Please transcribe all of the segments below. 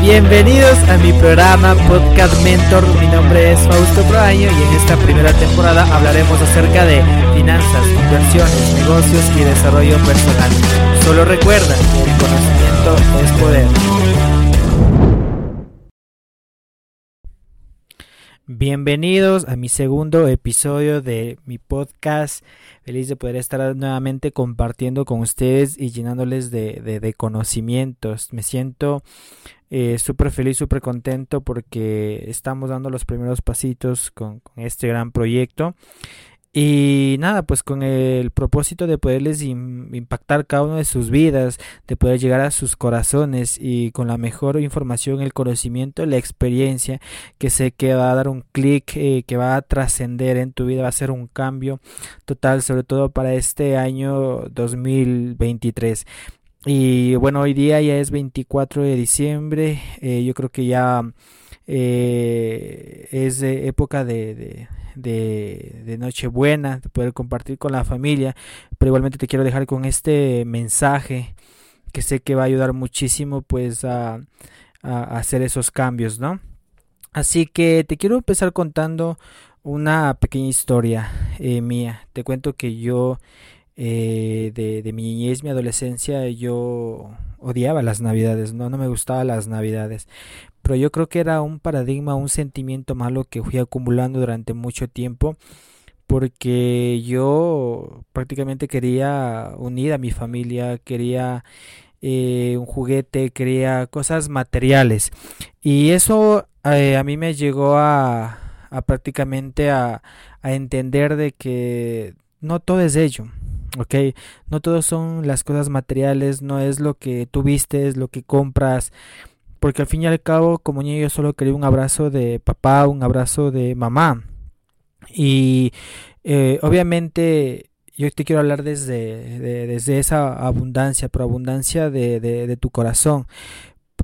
Bienvenidos a mi programa Podcast Mentor. Mi nombre es Fausto Proaño y en esta primera temporada hablaremos acerca de finanzas, inversiones, negocios y desarrollo personal. Solo recuerda, el conocimiento es poder. Bienvenidos a mi segundo episodio de mi podcast. Feliz de poder estar nuevamente compartiendo con ustedes y llenándoles de, conocimientos. Me siento eh, súper feliz, súper contento porque estamos dando los primeros pasitos con este gran proyecto. Y nada, pues con el propósito de poderles impactar cada una de sus vidas, de poder llegar a sus corazones y con la mejor información, el conocimiento, la experiencia, que sé que va a dar un clic, eh, que va a trascender en tu vida, va a ser un cambio total, sobre todo para este año 2023. Y bueno, hoy día ya es 24 de diciembre, eh, yo creo que ya eh, es época de de, Nochebuena, de poder compartir con la familia, pero igualmente te quiero dejar con este mensaje que sé que va a ayudar muchísimo pues a, hacer esos cambios, ¿no? Así que te quiero empezar contando una pequeña historia eh, mía. Te cuento que yo eh, de, mi niñez, mi adolescencia, yo odiaba las navidades, no, no me gustaban las navidades pero yo creo que era un paradigma, un sentimiento malo que fui acumulando durante mucho tiempo porque yo prácticamente quería unir a mi familia, quería eh, un juguete, quería cosas materiales y eso eh, a mí me llegó a, a prácticamente a, a entender de que no todo es ello. ¿Ok? No todo son las cosas materiales, no es lo que tú vistes, lo que compras, porque al fin y al cabo como niño yo solo quería un abrazo de papá, un abrazo de mamá. Y eh, obviamente yo te quiero hablar desde, desde esa abundancia, pero abundancia de, de tu corazón.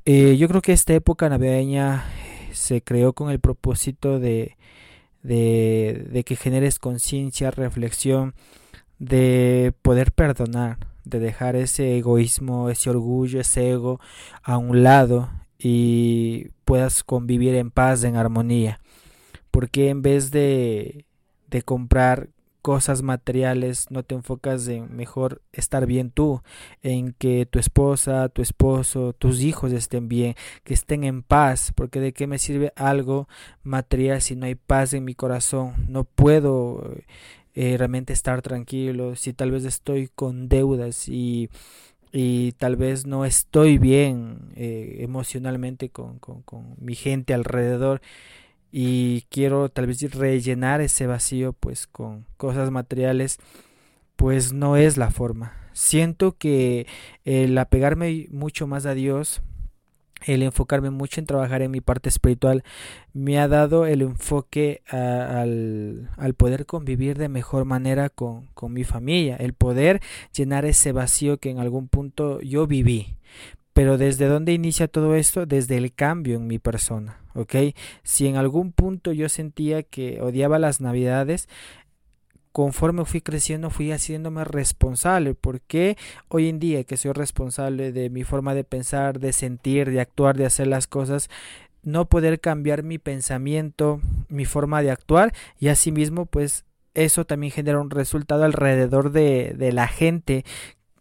Eh, yo creo que esta época navideña se creó con el propósito de, de que generes conciencia, reflexión, de poder perdonar, de dejar ese egoísmo, ese orgullo, ese ego a un lado y puedas convivir en paz, en armonía. Porque en vez de, de comprar cosas materiales, no te enfocas en mejor estar bien tú, en que tu esposa, tu esposo, tus hijos estén bien, que estén en paz, porque de qué me sirve algo material si no hay paz en mi corazón, no puedo eh, realmente estar tranquilo, si tal vez estoy con deudas y y tal vez no estoy bien eh, emocionalmente con, con, con, mi gente alrededor y quiero tal vez rellenar ese vacío pues con cosas materiales pues no es la forma. Siento que el apegarme mucho más a Dios el enfocarme mucho en trabajar en mi parte espiritual me ha dado el enfoque al, al, poder convivir de mejor manera con, con, mi familia, el poder llenar ese vacío que en algún punto yo viví. Pero desde dónde inicia todo esto? Desde el cambio en mi persona, ¿ok? Si en algún punto yo sentía que odiaba las navidades, conforme fui creciendo fui haciéndome responsable porque hoy en día que soy responsable de mi forma de pensar, de sentir, de actuar, de hacer las cosas, no poder cambiar mi pensamiento, mi forma de actuar y asimismo pues eso también genera un resultado alrededor de, de la gente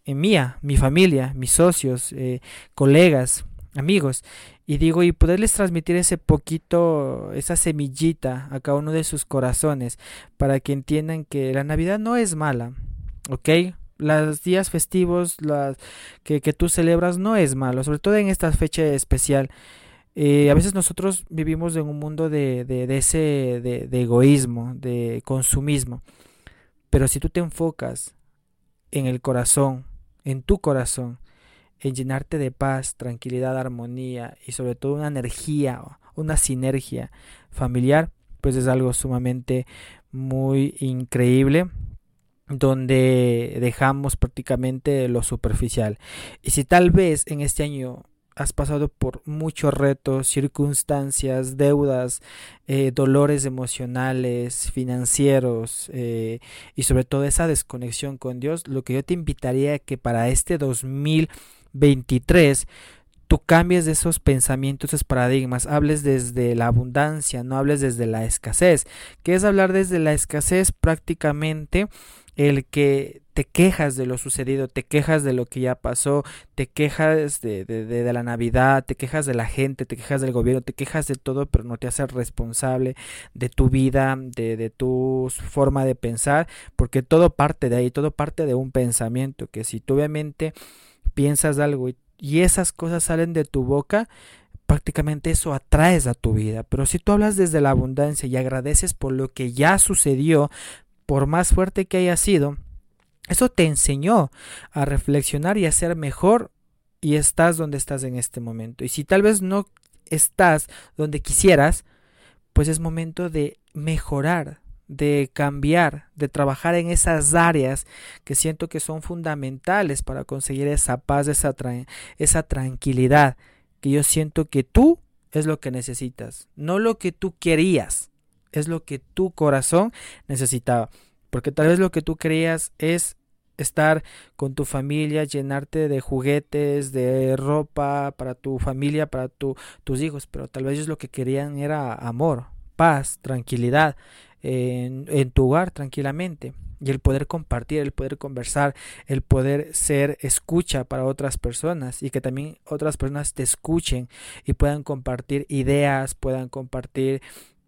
eh, mía, mi familia, mis socios, eh, colegas, amigos y digo, y poderles transmitir ese poquito, esa semillita a cada uno de sus corazones, para que entiendan que la Navidad no es mala, ¿ok? Los días festivos las que, que tú celebras no es malo, sobre todo en esta fecha especial. Eh, a veces nosotros vivimos en un mundo de, de, ese de, de egoísmo, de consumismo, pero si tú te enfocas en el corazón, en tu corazón, en llenarte de paz, tranquilidad, armonía y sobre todo una energía, una sinergia familiar, pues es algo sumamente muy increíble donde dejamos prácticamente lo superficial. Y si tal vez en este año has pasado por muchos retos, circunstancias, deudas, eh, dolores emocionales, financieros eh, y sobre todo esa desconexión con Dios, lo que yo te invitaría es que para este 2000 23, tú cambies de esos pensamientos, esos paradigmas, hables desde la abundancia, no hables desde la escasez. ¿Qué es hablar desde la escasez? Prácticamente el que te quejas de lo sucedido, te quejas de lo que ya pasó, te quejas de, de, de, la Navidad, te quejas de la gente, te quejas del gobierno, te quejas de todo, pero no te haces responsable de tu vida, de, de tu forma de pensar, porque todo parte de ahí, todo parte de un pensamiento, que si tú obviamente piensas algo y, esas cosas salen de tu boca, prácticamente eso atraes a tu vida. Pero si tú hablas desde la abundancia y agradeces por lo que ya sucedió, por más fuerte que haya sido, eso te enseñó a reflexionar y a ser mejor y estás donde estás en este momento. Y si tal vez no estás donde quisieras, pues es momento de mejorar, de cambiar, de trabajar en esas áreas que siento que son fundamentales para conseguir esa paz, esa, tra esa tranquilidad, que yo siento que tú es lo que necesitas, no lo que tú querías, es lo que tu corazón necesitaba. Porque tal vez lo que tú querías es estar con tu familia, llenarte de juguetes, de ropa para tu familia, para tu, tus hijos, pero tal vez ellos lo que querían era amor, paz, tranquilidad en, tu hogar tranquilamente. Y el poder compartir, el poder conversar, el poder ser escucha para otras personas y que también otras personas te escuchen y puedan compartir ideas, puedan compartir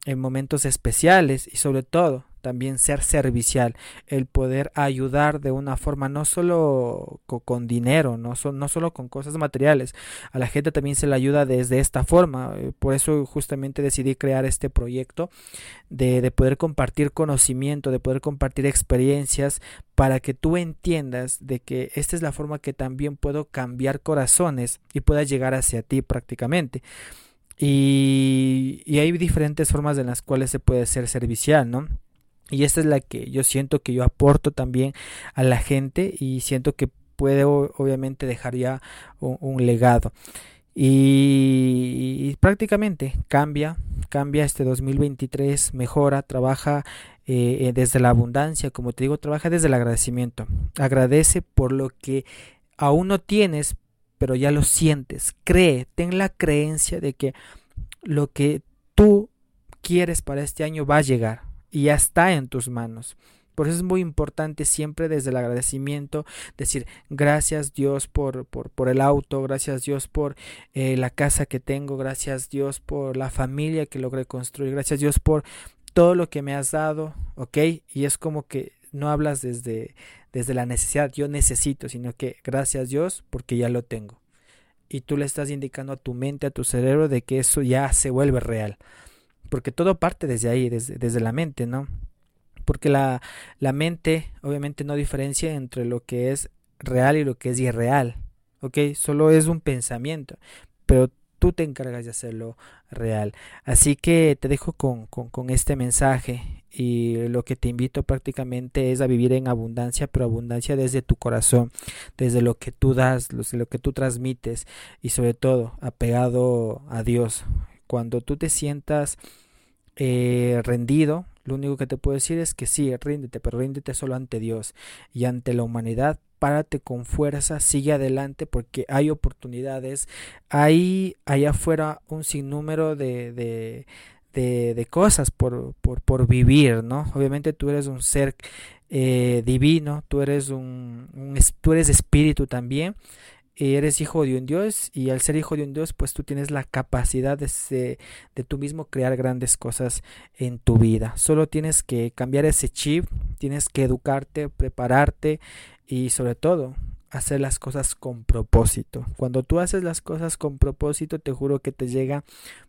en momentos especiales y sobre todo también ser servicial, el poder ayudar de una forma no solo con, dinero, no, no solo con cosas materiales, a la gente también se le ayuda desde esta forma, eh, por eso justamente decidí crear este proyecto de, de poder compartir conocimiento, de poder compartir experiencias para que tú entiendas de que esta es la forma que también puedo cambiar corazones y pueda llegar hacia ti prácticamente. Y, y, hay diferentes formas en las cuales se puede ser servicial, ¿no? Y esta es la que yo siento que yo aporto también a la gente y siento que puede obviamente dejar ya un, legado. Y, prácticamente cambia, cambia este 2023, mejora, trabaja eh, eh, desde la abundancia, como te digo, trabaja desde el agradecimiento. Agradece por lo que aún no tienes, pero ya lo sientes. Cree, ten la creencia de que lo que tú quieres para este año va a llegar y ya está en tus manos. Por eso es muy importante siempre desde el agradecimiento decir gracias Dios por, por, el auto, gracias Dios por eh, la casa que tengo, gracias Dios por la familia que logré construir, gracias Dios por todo lo que me has dado, ¿ok? Y es como que no hablas desde, desde la necesidad, yo necesito, sino que gracias Dios porque ya lo tengo. Y tú le estás indicando a tu mente, a tu cerebro de que eso ya se vuelve real porque todo parte desde ahí, desde, desde la mente, ¿no? Porque la, la mente obviamente no diferencia entre lo que es real y lo que es irreal, ¿ok? Solo es un pensamiento, pero tú te encargas de hacerlo real. Así que te dejo con, con, con, este mensaje y lo que te invito prácticamente es a vivir en abundancia, pero abundancia desde tu corazón, desde lo que tú das, lo que tú transmites y sobre todo apegado a Dios, cuando tú te sientas eh, rendido, lo único que te puedo decir es que sí, ríndete, pero ríndete solo ante Dios y ante la humanidad. Párate con fuerza, sigue adelante porque hay oportunidades. Hay allá afuera un sinnúmero de, de, de, cosas por, por, por, vivir, ¿no? Obviamente tú eres un ser eh, divino, tú eres un, un, tú eres espíritu también eres hijo de un Dios y al ser hijo de un Dios pues tú tienes la capacidad de, de tú mismo crear grandes cosas en tu vida. Solo tienes que cambiar ese chip, tienes que educarte, prepararte y sobre todo hacer las cosas con propósito. Cuando tú haces las cosas con propósito, te juro que te llega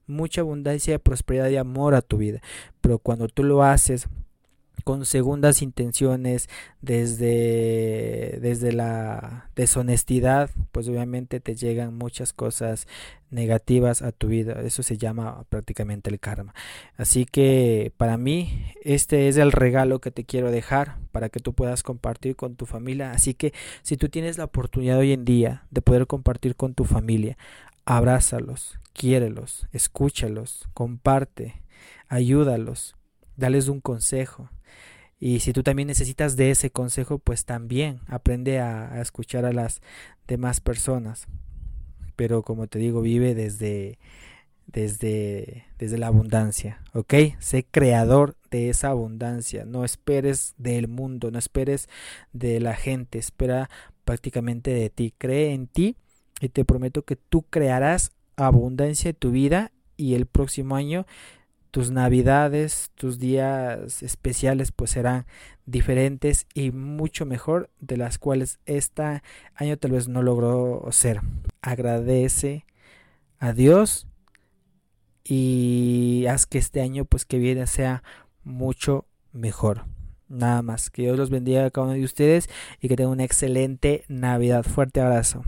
mucha abundancia, prosperidad y amor a tu vida. Pero cuando tú lo haces con segundas intenciones, desde, desde la deshonestidad, pues obviamente te llegan muchas cosas negativas a tu vida. Eso se llama prácticamente el karma. Así que para mí este es el regalo que te quiero dejar para que tú puedas compartir con tu familia. Así que si tú tienes la oportunidad hoy en día de poder compartir con tu familia, abrázalos, quiérelos, escúchalos, comparte, ayúdalos, dales un consejo y si tú también necesitas de ese consejo, pues también aprende a, escuchar a las demás personas. pero como te digo, vive desde desde, desde la abundancia, ¿ok? Sé creador de esa abundancia, no esperes del mundo, no esperes de la gente, espera prácticamente de ti, cree en ti y te prometo que tú crearás abundancia en tu vida y el próximo año tus navidades, tus días especiales pues serán diferentes y mucho mejor de las cuales este año tal vez no logró ser. Agradece a Dios y haz que este año pues que viene sea mucho mejor. Nada más, que Dios los bendiga a cada uno de ustedes y que tengan una excelente Navidad. Fuerte abrazo.